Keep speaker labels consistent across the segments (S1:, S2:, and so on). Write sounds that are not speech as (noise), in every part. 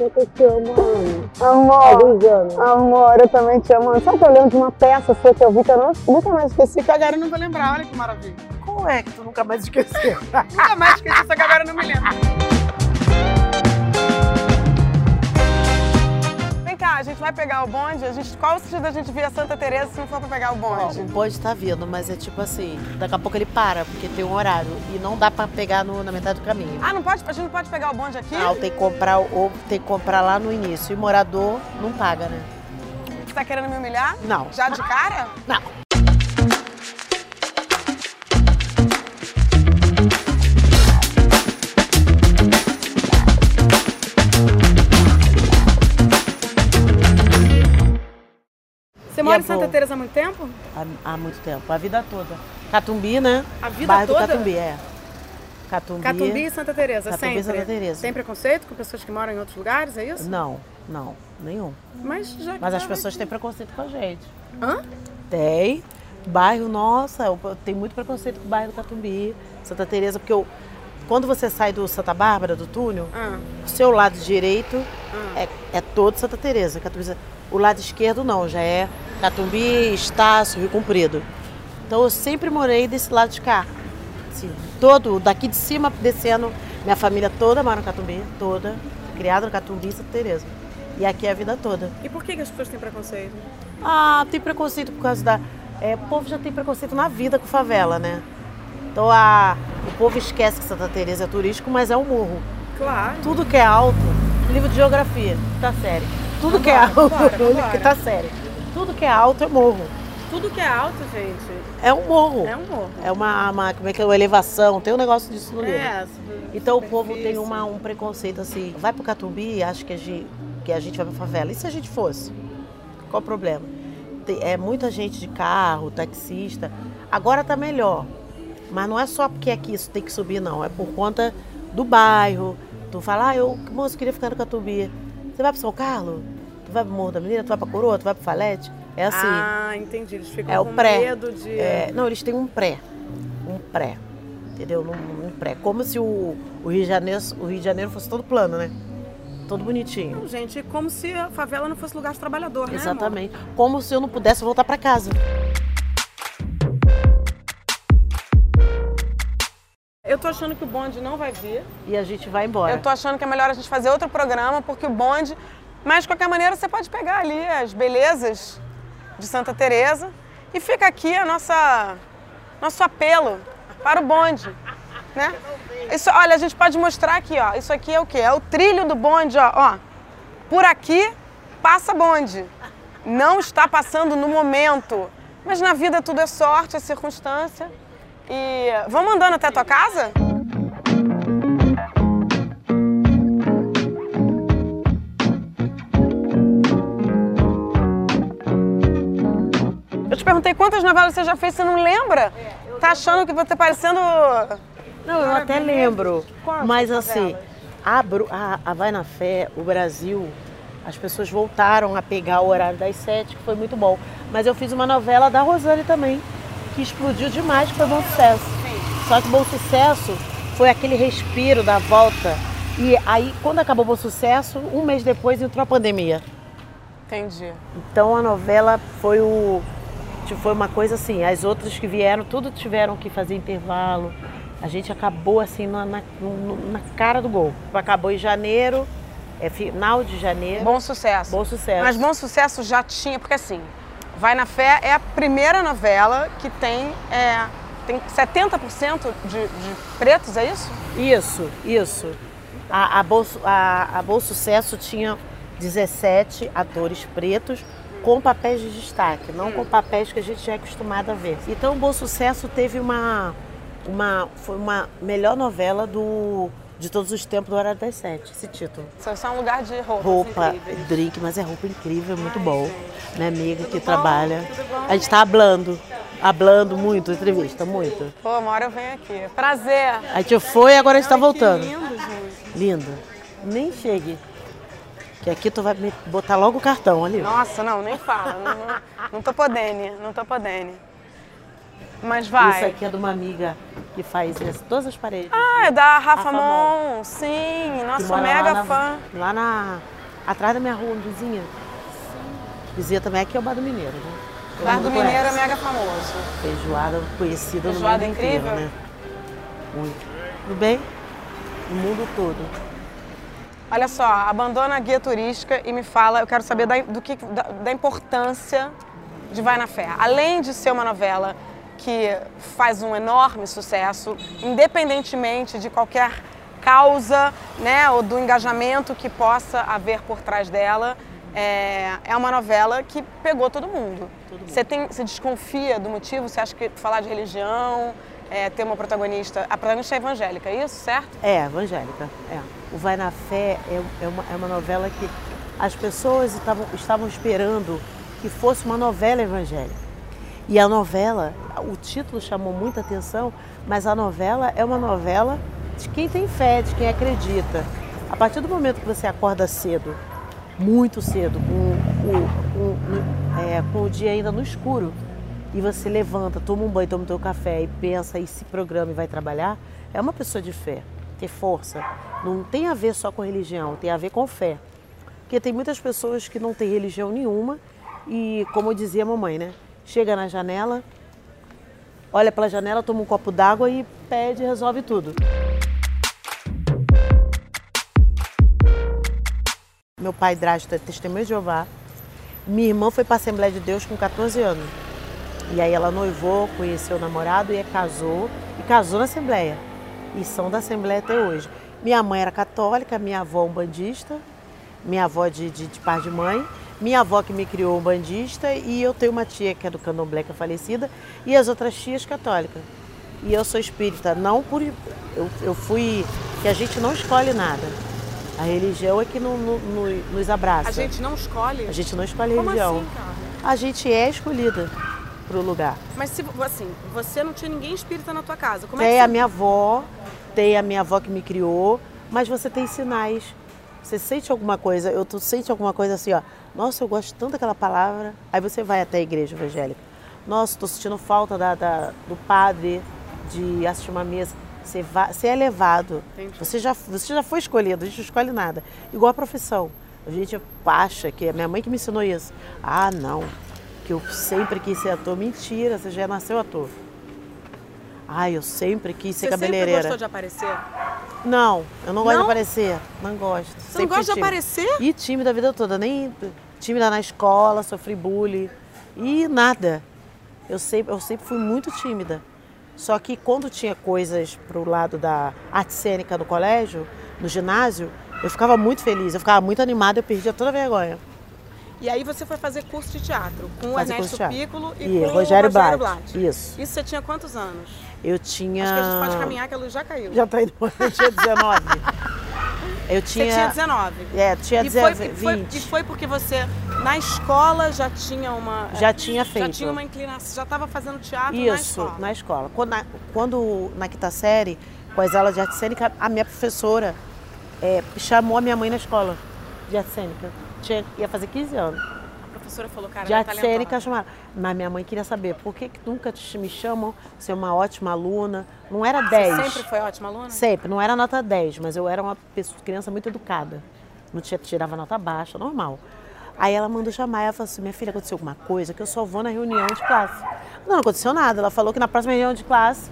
S1: Eu te amo,
S2: Amor,
S1: anos.
S2: amor, eu também te amo. Sabe que eu lembro de uma peça sua que eu vi que eu não, nunca mais esqueci?
S3: Que agora eu não vou lembrar, olha que maravilha.
S4: Como é que tu nunca mais esqueceu? (laughs)
S3: Nunca mais esqueci, só que agora eu não me lembro. Cá, a gente vai pegar o bonde. A gente, qual o sentido da gente vir a Santa Teresa se não for pra pegar o bonde?
S4: o bonde tá vindo, mas é tipo assim, daqui a pouco ele para, porque tem um horário. E não dá pra pegar no- na metade do caminho.
S3: Ah, não pode, a gente não pode pegar o bonde aqui?
S4: Não, tem que comprar ou tem que comprar lá no início. E morador não paga, né?
S3: Você tá querendo me humilhar?
S4: Não.
S3: Já de cara?
S4: Não.
S3: Mora em Santa. Teresa há muito tempo?
S4: Há, há muito tempo, a vida toda. Catumbi, né?
S3: A vida
S4: Bairro
S3: toda?
S4: do Catumbi, é. Catumbi.
S3: Catumbi e Santa Teresa,
S4: Catumbi
S3: sempre.
S4: Santa Teresa.
S3: Tem preconceito com pessoas que moram em outros lugares, é isso?
S4: Não, não, nenhum.
S3: Mas já
S4: Mas as pessoas
S3: aqui.
S4: têm preconceito com a gente.
S3: Hã?
S4: Tem. Bairro, nossa, eu tenho muito preconceito com o bairro do Catumbi, Santa Teresa, porque eu, quando você sai do Santa Bárbara, do túnel,
S3: Ah,
S4: o seu lado direito
S3: ah.
S4: é, é todo Santa Teresa. Catumbi, o lado esquerdo não, já é Catumbi, Estácio, Rio Comprido. Então eu sempre morei desse lado de cá. Assim, todo, daqui de cima descendo, minha família toda mora no Catumbi, toda, criada no Catumbi e Santa Teresa. E aqui é a vida toda.
S3: E por que, que as pessoas têm preconceito?
S4: Ah, tem preconceito por causa da. É, o povo já tem preconceito na vida com favela, né? Então a, o povo esquece que Santa Teresa é turístico, mas é um morro.
S3: Claro.
S4: Tudo que é alto, livro de geografia, tá sério. Tudo que é alto,
S3: vambora.
S4: tá sério. Tudo que é alto é morro.
S3: Tudo que é alto, gente,
S4: É um morro.
S3: é um morro.
S4: É uma, uma- como é que é, uma elevação, tem um negócio disso no livro.
S3: É,
S4: Então o povo tem uma, um preconceito assim, vai pro Catumbi e acha que a, gente, que a gente vai pra favela. E se a gente fosse? Qual o problema? Tem- é muita gente de carro, taxista. Agora tá melhor. Mas não é só porque aqui isso tem que subir, não. É por conta do bairro. Tu fala, ah, eu, moço, queria ficar no Catumbi. Você vai pro São Carlos? Tu vai pro Morro da Menina? Tu vai pra Coroa? Tu vai pro Falete? É assim.
S3: Ah, entendi. Eles ficam
S4: É o
S3: com
S4: pré.
S3: medo de...
S4: É, não, eles têm um pré. Um pré. Entendeu? Um, um pré. Como se o, o, Rio de Janeiro, o Rio de Janeiro fosse todo plano, né? Todo bonitinho.
S3: Não, gente, como se a favela não fosse lugar de trabalhador, né, amor?
S4: Exatamente. Como se eu não pudesse voltar pra casa.
S3: Eu tô achando que o bonde não vai vir.
S4: E a gente vai embora.
S3: Eu tô achando que é melhor a gente fazer outro programa, porque o bonde... Mas, de qualquer maneira, você pode pegar ali as belezas de Santa Teresa e fica aqui a nossa... Nosso apelo para o bonde, né? Isso, olha, a gente pode mostrar aqui, ó. Isso aqui é o quê? É o trilho do bonde, ó. ó. Por aqui passa bonde. Não está passando no momento. Mas na vida tudo é sorte, é circunstância. E vamos andando até a tua casa? Eu te perguntei quantas novelas você já fez, você não lembra? Tá achando que você tá parecendo.
S4: Não, eu até lembro. Mas assim, a, a, a Vai na Fé, o Brasil, as pessoas voltaram a pegar o horário das sete, que foi muito bom. Mas eu fiz uma novela da Rosane também, que explodiu demais, que foi bom sucesso. Só que bom sucesso foi aquele respiro da volta. E aí, quando acabou bom sucesso, um mês depois entrou a pandemia.
S3: Entendi.
S4: Então a novela foi o tipo, foi uma coisa assim, as outras que vieram, tudo tiveram que fazer intervalo. A gente acabou assim na, na, na cara do gol. Acabou em janeiro, é final de janeiro.
S3: Bom sucesso.
S4: Bom sucesso.
S3: Mas Bom Sucesso já tinha, porque assim, Vai na Fé é a primeira novela que tem, é, tem 70% de, de pretos, é isso?
S4: Isso, isso. A, a, Bolso, a, a Bom Sucesso tinha 17 atores pretos com papéis de destaque, não com papéis que a gente já é acostumado a ver. Então, o Bom Sucesso teve uma, uma, foi uma melhor novela do, de todos os tempos do Horário das Sete, esse título.
S3: Isso é só um lugar de roupas
S4: Roupa,
S3: incríveis.
S4: drink, mas é roupa incrível, é muito
S3: Ai,
S4: bom.
S3: gente.
S4: Minha amiga que
S3: bom?
S4: trabalha.
S3: Tudo?
S4: A gente tá hablando, hablando muito, entrevista, muito.
S3: Pô, uma hora eu venho aqui. Prazer.
S4: A gente foi e agora a gente tá voltando.
S3: Que lindo, gente.
S4: Linda. Nem chegue. Que aqui tu vai me botar logo o cartão ali.
S3: Nossa, não, nem fala. Não, não, não tô podendo, não tô podendo. Mas vai.
S4: Isso aqui é de uma amiga que faz todas as paredes.
S3: Ah, é da Rafa,
S4: Rafa
S3: Mon. Sim,
S4: que
S3: nossa, mega
S4: lá na-
S3: fã.
S4: Lá na. Atrás da minha rua, vizinha. Vizinha também aqui é o Bar do Mineiro, né? Todo
S3: Bar do Mineiro é mega famoso.
S4: Feijoada conhecida
S3: Feijoada
S4: no mundo
S3: incrível.
S4: inteiro, né? Muito. Tudo bem? No mundo todo.
S3: Olha só, abandona a guia turística e me fala, eu quero saber da, do que, da, da importância de Vai na Fé. Além de ser uma novela que faz um enorme sucesso, independentemente de qualquer causa né, ou do engajamento que possa haver por trás dela, é, é uma novela que pegou todo mundo. Você, tem, você desconfia do motivo? Você acha que falar de religião, é, ter uma protagonista... A protagonista é evangélica, é isso, certo?
S4: É, evangélica. É. O Vai na Fé é, é uma, é uma novela que as pessoas estavam, estavam esperando que fosse uma novela evangélica. E a novela, o título chamou muita atenção, mas a novela é uma novela de quem tem fé, de quem acredita. A partir do momento que você acorda cedo, muito cedo, com, o- com- é, com o dia ainda no escuro, e você levanta, toma um banho, toma o teu café e pensa e se programa e vai trabalhar, é uma pessoa de fé, ter força. Não tem a ver só com religião, tem a ver com fé. Porque tem muitas pessoas que não têm religião nenhuma e, como dizia a mamãe, né? Chega na janela, olha pela janela, toma um copo d'água e pede e resolve tudo. Meu pai drástico é testemunho de Jeová. Minha irmã foi para a Assembleia de Deus com 14 anos. E aí ela noivou, conheceu o namorado e casou. E casou na Assembleia. E são da Assembleia até hoje. Minha mãe era católica, minha avó um bandista, minha avó de, de, de pai de mãe, minha avó que me criou um bandista e eu tenho uma tia que é do candomblé que é falecida e as outras tias católicas. E eu sou espírita, não por. Eu, eu fui. que a gente não escolhe nada. A religião é que no- no- no- nos abraça.
S3: A gente não escolhe?
S4: A gente não escolhe
S3: Como
S4: religião.
S3: assim, cara?
S4: A gente é escolhida pro lugar.
S3: Mas se, assim, você não tinha ninguém espírita na tua casa. Como é
S4: tem
S3: que
S4: a minha avó, tem a minha avó que me criou, mas você tem sinais. Você sente alguma coisa, eu tu sente alguma coisa assim, ó. Nossa, eu gosto tanto daquela palavra. Aí você vai até a igreja evangélica. Nossa, estou sentindo falta da, da- do padre de assistir uma mesa. Você, vai, você é levado.
S3: Entendi.
S4: Você já, você já foi escolhido, a gente não escolhe nada. Igual a profissão. A gente acha que é minha mãe que me ensinou isso. Ah, não. Que eu sempre quis ser ator. Mentira, você já nasceu ator. Ai, eu sempre quis ser
S3: Você sempre
S4: cabeleireira.
S3: gostou de aparecer?
S4: Não, eu não gosto
S3: Não?
S4: de aparecer. Não gosto.
S3: Você não gosta de aparecer?
S4: E tímida a vida toda. Nem tímida na escola, sofri bullying. E nada. Eu sempre, eu sempre fui muito tímida. Só que quando tinha coisas pro lado da arte cênica no colégio, no ginásio, eu ficava muito feliz, eu ficava muito animada, eu perdia toda a vergonha.
S3: E aí você foi fazer curso de teatro com o
S4: Fazer
S3: Ernesto
S4: curso de teatro.
S3: Piccolo e,
S4: E
S3: com
S4: Rogério
S3: o Rogério
S4: Blatt.
S3: Blatt.
S4: Isso.
S3: Isso você tinha quantos anos?
S4: Eu tinha.
S3: Acho que a gente pode caminhar que a luz já caiu.
S4: Já tá indo. Eu tinha 19. Eu
S3: Você
S4: tinha.
S3: tinha 19.
S4: É, tinha
S3: e, foi,
S4: 19,
S3: e, foi,
S4: 20.
S3: e foi porque você, na escola, já tinha uma...
S4: Já tinha
S3: Já
S4: feito.
S3: tinha uma inclinação, já estava fazendo teatro na
S4: Isso,
S3: escola.
S4: na escola. Quando, na, quando, na quinta série, com as aulas de arte cênica, a minha professora é, chamou a minha mãe na escola de arte cênica. Tinha, ia fazer 15 anos.
S3: A professora falou, cara,
S4: De
S3: ela é talentosa.
S4: Mas minha mãe queria saber por que, que nunca te- me chamam ser uma ótima aluna. Não era 10.
S3: Você sempre foi ótima aluna?
S4: Sempre, não era nota 10, mas eu era uma pessoa, criança muito educada. Não tirava nota baixa, normal. Aí ela mandou chamar, ela falou assim, minha filha, aconteceu alguma coisa que eu só vou na reunião de classe. Não, não aconteceu nada. Ela falou que na próxima reunião de classe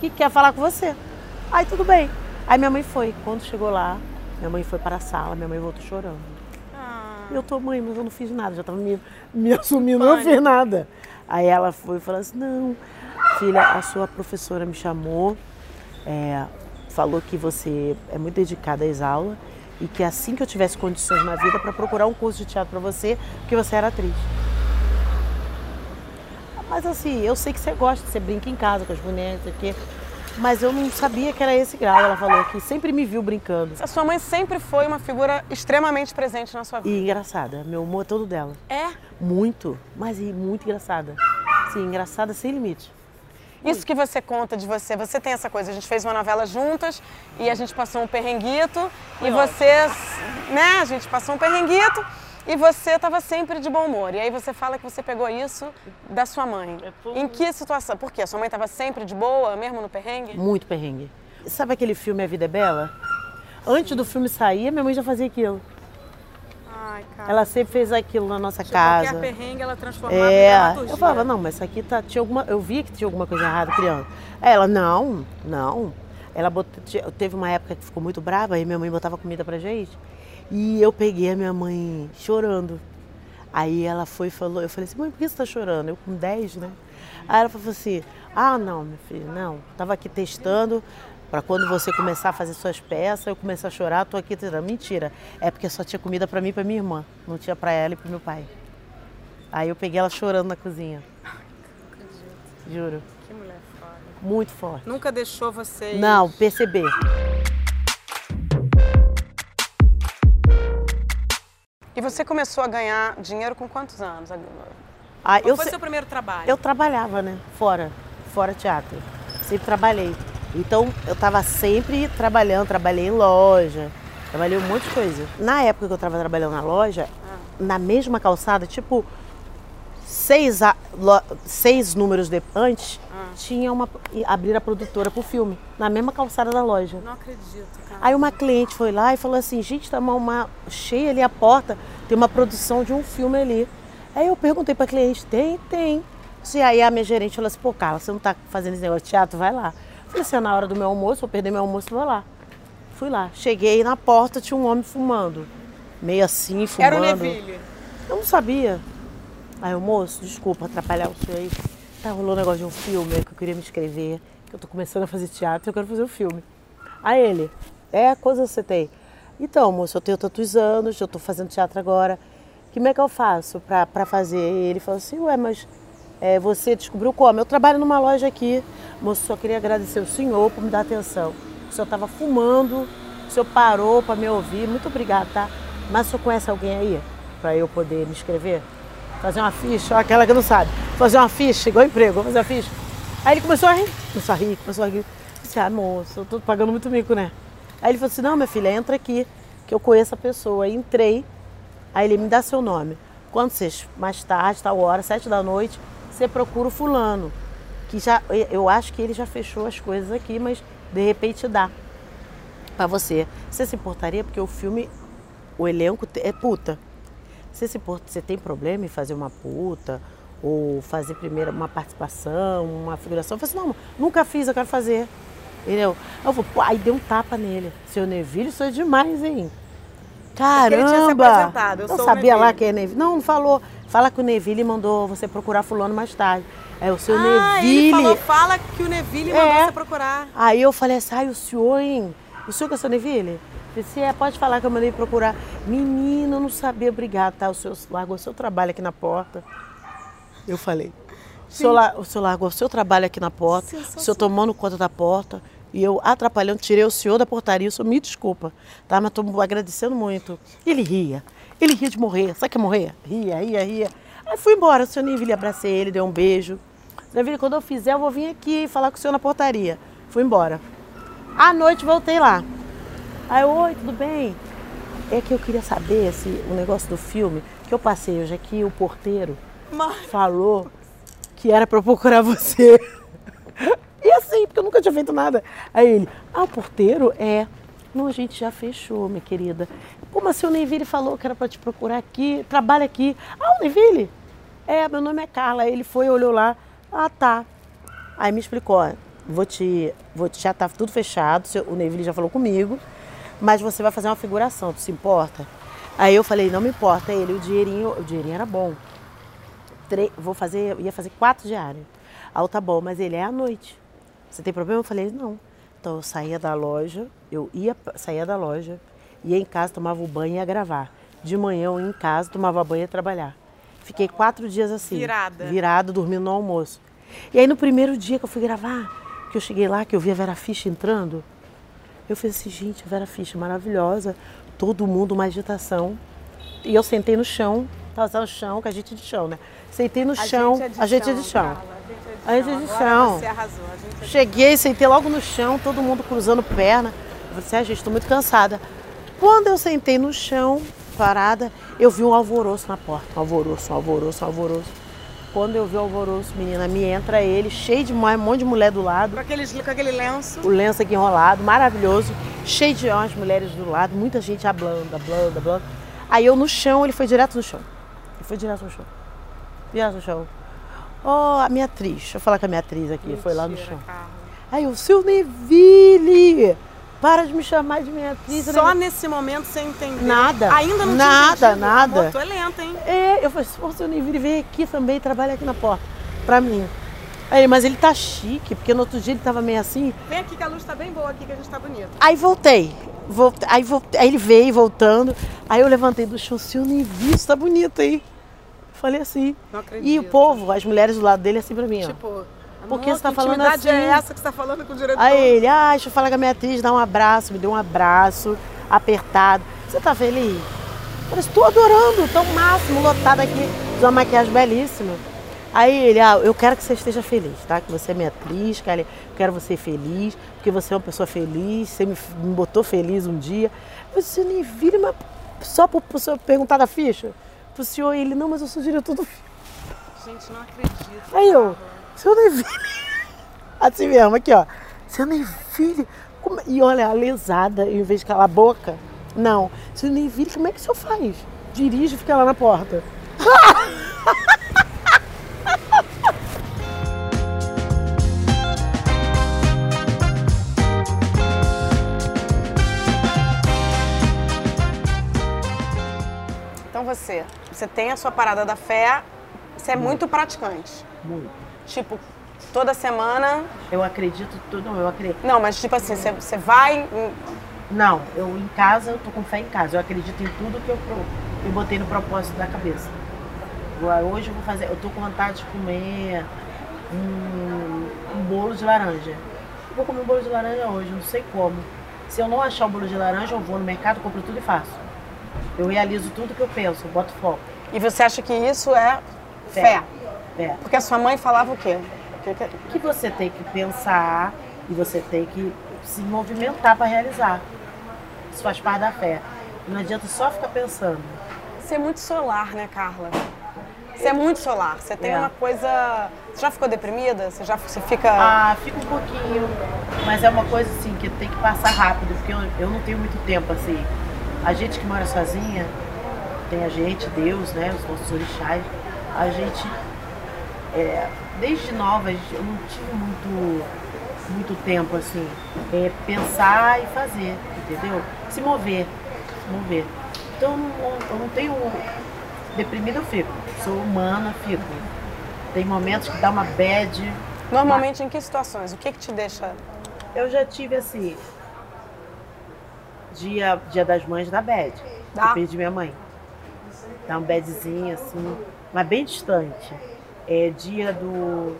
S4: que quer falar com você. Aí tudo bem. Aí minha mãe foi. Quando chegou lá, minha mãe foi para a sala, minha mãe voltou chorando. Eu tô, mãe, mas eu não fiz nada, já tava me, me (laughs) assumindo, não fiz nada. Aí ela foi e falou assim, não, filha, a sua professora me chamou, é, falou que você é muito dedicada às aulas e que assim que eu tivesse condições na vida para procurar um curso de teatro para você, porque você era atriz. Mas assim, eu sei que você gosta, você brinca em casa com as bonecas, aqui, mas eu não sabia que era esse grau. Ela falou que sempre me viu brincando.
S3: a sua mãe sempre foi uma figura extremamente presente na sua vida.
S4: E engraçada, meu humor é todo dela.
S3: É?
S4: Muito, mas e muito engraçada. Sim, engraçada sem limite.
S3: Isso que você conta de você, você tem essa coisa. A gente fez uma novela juntas e a gente passou um perrenguito e você, né? A gente passou um perrenguito E você estava sempre de bom humor. E aí você fala que você pegou isso da sua mãe.
S4: É,
S3: Em que situação? Por quê? Sua mãe estava sempre de boa, mesmo no perrengue?
S4: Muito perrengue. Sabe aquele filme A Vida é Bela? Antes do filme sair, minha mãe já fazia aquilo.
S3: Ai, cara.
S4: Ela sempre fez aquilo na nossa
S3: Tipo,
S4: casa.
S3: Qualquer perrengue ela transformava em
S4: É,
S3: dramaturgia.
S4: eu falava, não, mas isso aqui tá, tinha alguma, eu via que tinha alguma coisa errada criando. Aí Ela, não, não. Ela botou, teve uma época que ficou muito brava, aí minha mãe botava comida pra gente. E eu peguei a minha mãe chorando. Aí ela foi e falou, eu falei assim, mãe, por que você tá chorando? Eu com 10, né? Aí ela falou assim, ah, não, minha filha, não. Tava aqui testando para quando você começar a fazer suas peças, eu começar a chorar, tô aqui testando. Mentira, é porque só tinha comida pra mim e pra minha irmã, não tinha pra ela e pro meu pai. Aí eu peguei ela chorando na cozinha. Juro.
S3: Que mulher foda.
S4: Muito forte.
S3: Nunca deixou vocês...
S4: Não, perceber.
S3: E você começou a ganhar dinheiro com quantos anos?
S4: Ah,
S3: Qual
S4: eu,
S3: foi
S4: se-
S3: seu primeiro trabalho?
S4: eu trabalhava, né? Fora, fora teatro. Sempre trabalhei. Então eu estava sempre trabalhando, trabalhei em loja, trabalhei um monte de coisa. Na época que eu estava trabalhando na loja, na mesma calçada, tipo seis, a- lo- seis números de, antes, tinha uma abrir a produtora pro filme, na mesma calçada da loja.
S3: Não acredito, cara.
S4: Aí uma cliente foi lá e falou assim, gente, tá uma, uma cheia ali a porta, tem uma produção de um filme ali. Aí eu perguntei pra cliente, tem? Tem. E aí a minha gerente falou assim, pô, Carla, você não tá fazendo esse negócio de teatro? Vai lá. Falei assim, é na hora do meu almoço, vou perder meu almoço, vou lá. Fui lá. Cheguei na porta, tinha um homem fumando. Meio assim, fumando.
S3: Era o Neville.
S4: Eu não sabia. Aí moço, desculpa atrapalhar o senhor aí. Tá, rolou um negócio de um filme que eu queria me inscrever, que eu tô começando a fazer teatro e eu quero fazer um filme. Aí ele, é, coisa você tem? Então, moço, eu tenho tantos anos, eu tô fazendo teatro agora. Como é que eu faço pra, pra fazer? E ele falou assim, ué, mas é, você descobriu como? Eu trabalho numa loja aqui. Moço, só queria agradecer o senhor por me dar atenção. O senhor tava fumando, o senhor parou pra me ouvir. Muito obrigado, tá? Mas o senhor conhece alguém aí pra eu poder me inscrever? Fazer uma ficha, aquela que não sabe. Fazer uma ficha, igual emprego, vou fazer uma ficha. Aí ele começou a rir, começou a rir, começou a rir. Disse, ah, moço, eu tô pagando muito mico, né? Aí ele falou assim, não, minha filha, entra aqui, que eu conheço a pessoa. Aí entrei, aí ele me dá seu nome. Quando vocês, mais tarde, tal hora, sete da noite, você procura o fulano. Que já, eu acho que ele já fechou as coisas aqui, mas de repente dá pra você. Você se importaria? Porque o filme, o elenco é puta. Você, se impor- você tem problema em fazer uma puta? Ou fazer primeiro uma participação, uma figuração? Eu falei assim, não, nunca fiz, eu quero fazer. Entendeu? Eu vou, pô, aí dei um tapa nele. Seu Neville, isso é demais, hein?
S3: ele tinha se
S4: Caramba!
S3: apresentado, eu
S4: não sabia lá quem é Neville. Não, não falou. Fala que o Neville mandou você procurar fulano mais tarde. É o seu
S3: Ah,
S4: Neville.
S3: ele falou, fala que o Neville mandou
S4: É.
S3: você procurar.
S4: Aí eu falei assim, ai, o senhor, hein? O senhor que é o seu Neville? Eu falei assim, é, pode falar que eu mandei procurar. Menino, eu não sabia, obrigado, tá? O senhor largou o seu trabalho aqui na porta. Eu falei. O senhor, o senhor largou o seu trabalho aqui na porta, o senhor tomando conta da porta, e eu atrapalhando, tirei o senhor da portaria, o senhor me desculpa, tá? Mas estou agradecendo muito. Ele ria, ele ria de morrer, sabe que é morrer? Ria, ria, ria. Aí fui embora, o senhor Neville, abracei ele, dei um beijo. Neville, quando eu fizer, eu vou vir aqui falar com o senhor na portaria. Fui embora. À noite voltei lá. Aí, oi, tudo bem? É que eu queria saber se o negócio do filme, que eu passei hoje aqui, o porteiro
S3: Mas-
S4: falou que era pra eu procurar você. (laughs) E assim, porque eu nunca tinha feito nada. Aí ele, ah, o porteiro? É. Não, a gente já fechou, minha querida. Como assim o Neville falou que era pra te procurar aqui, trabalha aqui? Ah, o Neville? É, meu nome é Carla. Aí ele foi, olhou lá. Ah, tá. Aí me explicou, ó, vou te, vou te, já tá tudo fechado, o Neville já falou comigo, mas você vai fazer uma figuração, tu se importa? Aí eu falei, não me importa, ele, o dinheirinho, o dinheirinho era bom. Tre- vou fazer, ia fazer quatro diários. Aí eu, tá bom, mas ele é à noite. Você tem problema? Eu falei, não. Então eu saía da loja, eu ia, saía da loja, ia em casa, tomava o banho e ia gravar. De manhã eu ia em casa, tomava banho e ia trabalhar. Fiquei quatro dias assim.
S3: Virada.
S4: Virada, dormindo no almoço. E aí no primeiro dia que eu fui gravar, que eu cheguei lá, que eu vi a Vera Fischer entrando, eu falei assim, gente, a Vera Fischer maravilhosa, todo mundo uma agitação. E eu sentei no chão, tava no chão, com a gente é de chão, né? Sentei no chão, a gente é de chão. A gente é de
S3: Agora
S4: chão.
S3: Você arrasou. A gente é de
S4: Cheguei, sentei logo no chão, todo mundo cruzando perna. Eu falei assim, ah, gente, estou muito cansada. Quando eu sentei no chão, parada, eu vi um alvoroço na porta. Um alvoroço, um alvoroço, um alvoroço. Quando eu vi o alvoroço, menina, me entra ele, cheio de um monte de mulher do lado.
S3: Com, aqueles, com aquele lenço.
S4: O lenço aqui enrolado, maravilhoso. Cheio de umas mulheres do lado, muita gente hablando, hablando, hablando. Aí eu no chão, ele foi direto no chão. Ele foi direto no chão. Direto no chão. Oh, a minha atriz. Deixa eu falar com a minha atriz aqui.
S3: Mentira,
S4: foi lá no chão.
S3: Carla.
S4: Aí o seu Neville! Para de me chamar de minha atriz. eu
S3: Só
S4: nem-
S3: nesse momento você entendeu.
S4: Nada.
S3: Ainda não
S4: Nada,
S3: tinha entendido.
S4: nada.
S3: Amor, tu é lenta, hein?
S4: É, eu falei, pô, seu Neville vem aqui também, trabalha aqui na porta. Pra mim. Aí, mas ele tá chique, porque no outro dia ele tava meio assim.
S3: Vem aqui que a luz tá bem boa aqui, que a gente tá bonito.
S4: Aí voltei. Voltei, aí, voltei, aí ele veio voltando. Aí eu levantei do chão, seu Neville, você tá bonito, hein? Falei assim.
S3: Não acredito.
S4: E o povo, as mulheres do lado dele, assim pra mim, ó.
S3: Tipo,
S4: Por que
S3: amor,
S4: você tá falando
S3: intimidade
S4: assim?
S3: é essa que você tá falando com o diretor?
S4: Aí ele, ah, deixa eu falar com a minha atriz, dá um abraço, me deu um abraço, apertado. Você tá feliz? Eu estou adorando, tô o máximo, lotado aqui, de uma maquiagem belíssima. Aí ele, ah, eu quero que você esteja feliz, tá? Que você é minha atriz, que eu quero você feliz, porque você é uma pessoa feliz, você me, me botou feliz um dia. Você nem vira, mas só por, por senhor perguntar da ficha? Pro senhor, ele, não, mas eu sou diretor do filme.
S3: Gente, não acredito.
S4: Aí eu, seu Neville. (laughs) Assim mesmo, aqui ó. Seu Neville. como- E olha, a lesada, em vez de calar a boca. Não. Seu Neville, como é que o senhor faz? Dirige e fica lá na porta.
S3: Então você, você tem a sua parada da fé, você é muito praticante.
S4: Muito.
S3: Tipo, toda semana.
S4: Eu acredito tudo, eu acredito.
S3: Não, mas tipo assim, você, vai.
S4: Não, eu em casa, eu tô com fé em casa. Eu acredito em tudo que eu, eu botei no propósito da cabeça. Agora, Hoje eu vou fazer, eu tô com vontade de comer um, um bolo de laranja. Eu vou comer um bolo de laranja hoje, não sei como. Se eu não achar o bolo de laranja, eu vou no mercado, compro tudo e faço. Eu realizo tudo que eu penso, eu boto foco.
S3: E você acha que isso é fé?
S4: Fé. Fé.
S3: Porque a sua mãe falava o quê? Que- que-
S4: que você tem que pensar e você tem que se movimentar para realizar. Isso faz parte da fé. Não adianta só ficar pensando.
S3: Você é muito solar, né, Carla? Você é muito solar. Você tem
S4: É.
S3: uma coisa. Você já ficou deprimida? Você já você fica.
S4: Ah, fica um pouquinho, mas é uma coisa assim que tem que passar rápido, porque eu, eu não tenho muito tempo assim. A gente que mora sozinha, tem a gente, Deus, né, os nossos orixás, a gente, é, desde nova, a gente- eu não tive muito, muito tempo assim, é, pensar e fazer, entendeu? Se mover, se mover. Então eu não, eu não tenho. Deprimida eu fico, sou humana, fico. Tem momentos que dá uma bad,
S3: Normalmente em que situações? O que, que te deixa.
S4: eu já tive assim. Dia, dia das mães da Bad.
S3: Dá?
S4: Eu perdi minha mãe. Dá um badzinho assim, mas bem distante. É dia do.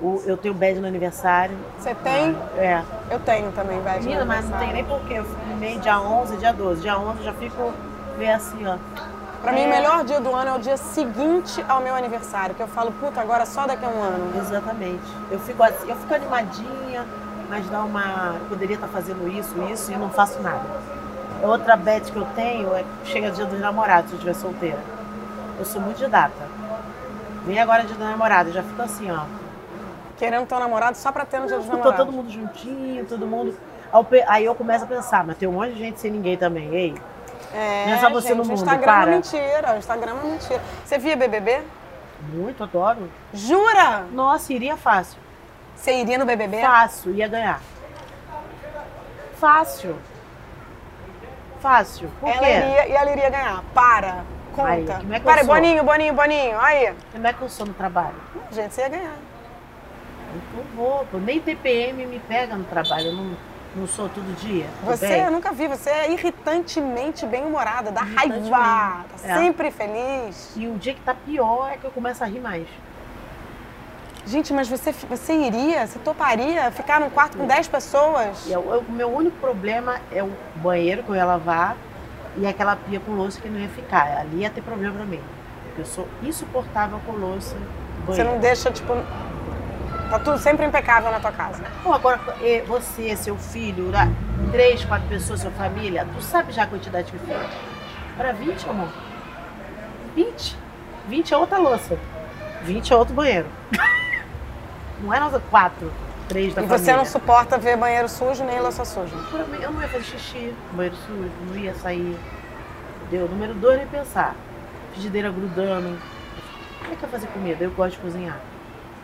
S4: o- eu tenho bad no aniversário.
S3: Você tem?
S4: É.
S3: Eu tenho também, velho.
S4: Menina, mas não tem nem porquê. Eu fico meio dia 11, dia 12. Dia 11 eu já fico meio assim, ó.
S3: Pra mim, o
S4: É.
S3: melhor dia do ano é o dia seguinte ao meu aniversário, que eu falo, puta, agora só daqui a um ano.
S4: Exatamente. Eu fico assim, eu fico animadinha, mas dá uma. Eu poderia estar fazendo isso, isso e não faço nada. Outra bet que eu tenho é que chega dia dos namorados, se eu estiver solteira. Eu sou muito de data. Vem agora dia namorados, eu já fico assim, ó.
S3: Querendo ter um namorado só pra ter no dia dos namorados.
S4: todo mundo juntinho, todo mundo. Aí eu começo a pensar, mas tem um monte de gente sem ninguém também, ei.
S3: É,
S4: Não é só você
S3: gente,
S4: no
S3: o
S4: mundo,
S3: Instagram
S4: para.
S3: é mentira, o Instagram é mentira. Você via BBB?
S4: Muito, adoro.
S3: Jura?
S4: Nossa, iria fácil.
S3: Você iria no BBB?
S4: Fácil, ia ganhar. Fácil. Fácil. Por
S3: Ela
S4: quê?
S3: iria e ela iria ganhar. Para. Conta.
S4: Aí, como é que eu
S3: Para,
S4: sou?
S3: Boninho, Boninho, Boninho. Aí.
S4: Como é que eu sou no trabalho?
S3: Gente, você ia ganhar.
S4: Eu vou, pô. nem TPM me pega no trabalho, eu não, não sou todo dia.
S3: Você,
S4: bem?
S3: eu nunca vi, você é irritantemente bem-humorada, dá raiva, tá
S4: É.
S3: sempre feliz.
S4: E o dia que tá pior é que eu começo a rir mais.
S3: Gente, mas você, você iria, você toparia ficar num quarto com 10 pessoas?
S4: Eu- eu- o meu único problema é o banheiro que eu ia lavar e aquela pia com louça que não ia ficar. Ali ia ter problema pra mim. Porque eu sou insuportável com louça.
S3: Você
S4: Banheiro.
S3: não deixa, tipo. Tá tudo sempre impecável na tua casa.
S4: Bom, agora você, seu filho, né, três, quatro pessoas, sua família, tu sabe já a quantidade que foi. Para 20, amor? 20? 20 é outra louça. 20 é outro banheiro. (laughs) Não é nossa quatro, três da
S3: E
S4: família.
S3: você não suporta ver banheiro sujo nem louça suja.
S4: Eu não ia fazer xixi, banheiro sujo, não ia sair. Entendeu? Número dois, nem pensar. Frigideira grudando. Como é que eu fazer comida? Eu gosto de cozinhar.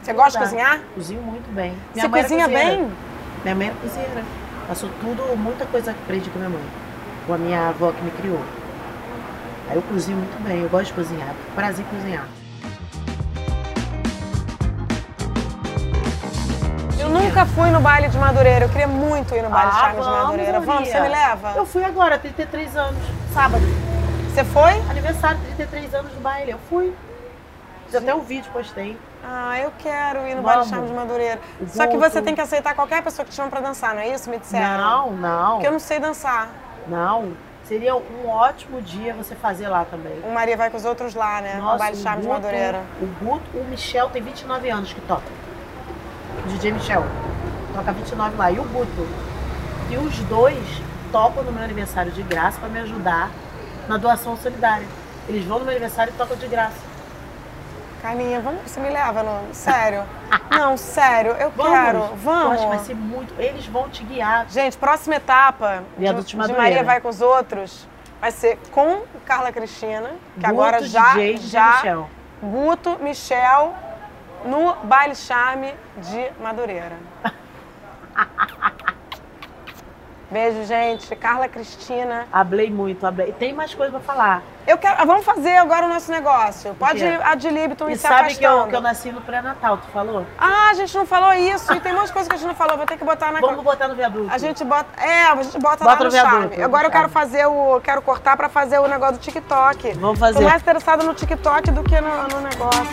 S3: Você gosta de
S4: Dá.
S3: cozinhar?
S4: Cozinho muito bem.
S3: Você
S4: mãe era
S3: cozinha
S4: cozinheira.
S3: bem?
S4: Minha mãe era cozinheira. Passou tudo, muita coisa que aprendi com minha mãe. Com a minha avó que me criou. Aí eu cozinho muito bem, eu gosto de cozinhar. Prazer em cozinhar.
S3: Nunca fui no baile de Madureira. Eu queria muito ir no baile de
S4: Ah,
S3: Charme de Madureira. Vamos, você me leva?
S4: Eu fui agora, 33 anos, sábado.
S3: Você foi?
S4: Aniversário, 33 anos do baile. Eu fui. Fiz até um vídeo, postei.
S3: Ah, eu quero ir no baile de
S4: Vamos.
S3: Charme de Madureira. Só que você tem que aceitar qualquer pessoa que te chama pra dançar, não é isso? Me disseram.
S4: Não, não.
S3: Porque eu não sei dançar.
S4: Não. Seria um ótimo dia você fazer lá também.
S3: O Maria vai com os outros lá, né? no
S4: Nossa,
S3: baile de Charme de Madureira.
S4: O Guto, o Michel tem 29 anos que toca. DJ Michel. Toca 29 lá. E o Guto. E os dois tocam no meu aniversário de graça para me ajudar na doação solidária. Eles vão no meu aniversário e tocam de graça.
S3: Carlinha, vamos, você me leva no. Sério? não, sério, eu
S4: Vamos!
S3: quero.
S4: Eu
S3: Vamos.
S4: acho que vai ser muito. Eles vão te guiar.
S3: Gente, próxima etapa
S4: Viaduto
S3: de,
S4: de Madureira.
S3: Maria vai com os outros vai ser com Carla Cristina, que
S4: Guto,
S3: agora já
S4: DJ
S3: já
S4: Michel.
S3: Guto, Michel no baile charme de Madureira. (laughs) Beijo, gente. Carla Cristina.
S4: Hablei muito, hablei. Tem mais coisa pra falar.
S3: Eu quero, vamos fazer agora o nosso negócio. Pode
S4: quê?
S3: a de Libton
S4: E
S3: ir se
S4: sabe que eu, que eu nasci no pré-natal, tu falou?
S3: Ah, a gente não falou isso. E tem um monte de coisa que a gente não falou. Vou ter que botar na
S4: Vamos botar no viaduto.
S3: A gente bota. É, a gente bota,
S4: Bota
S3: lá no,
S4: no viaduto,
S3: charme. Agora eu quero fazer o. Quero cortar pra fazer o negócio do TikTok.
S4: Vamos
S3: Tô
S4: fazer.
S3: mais interessada no TikTok do que no, no negócio.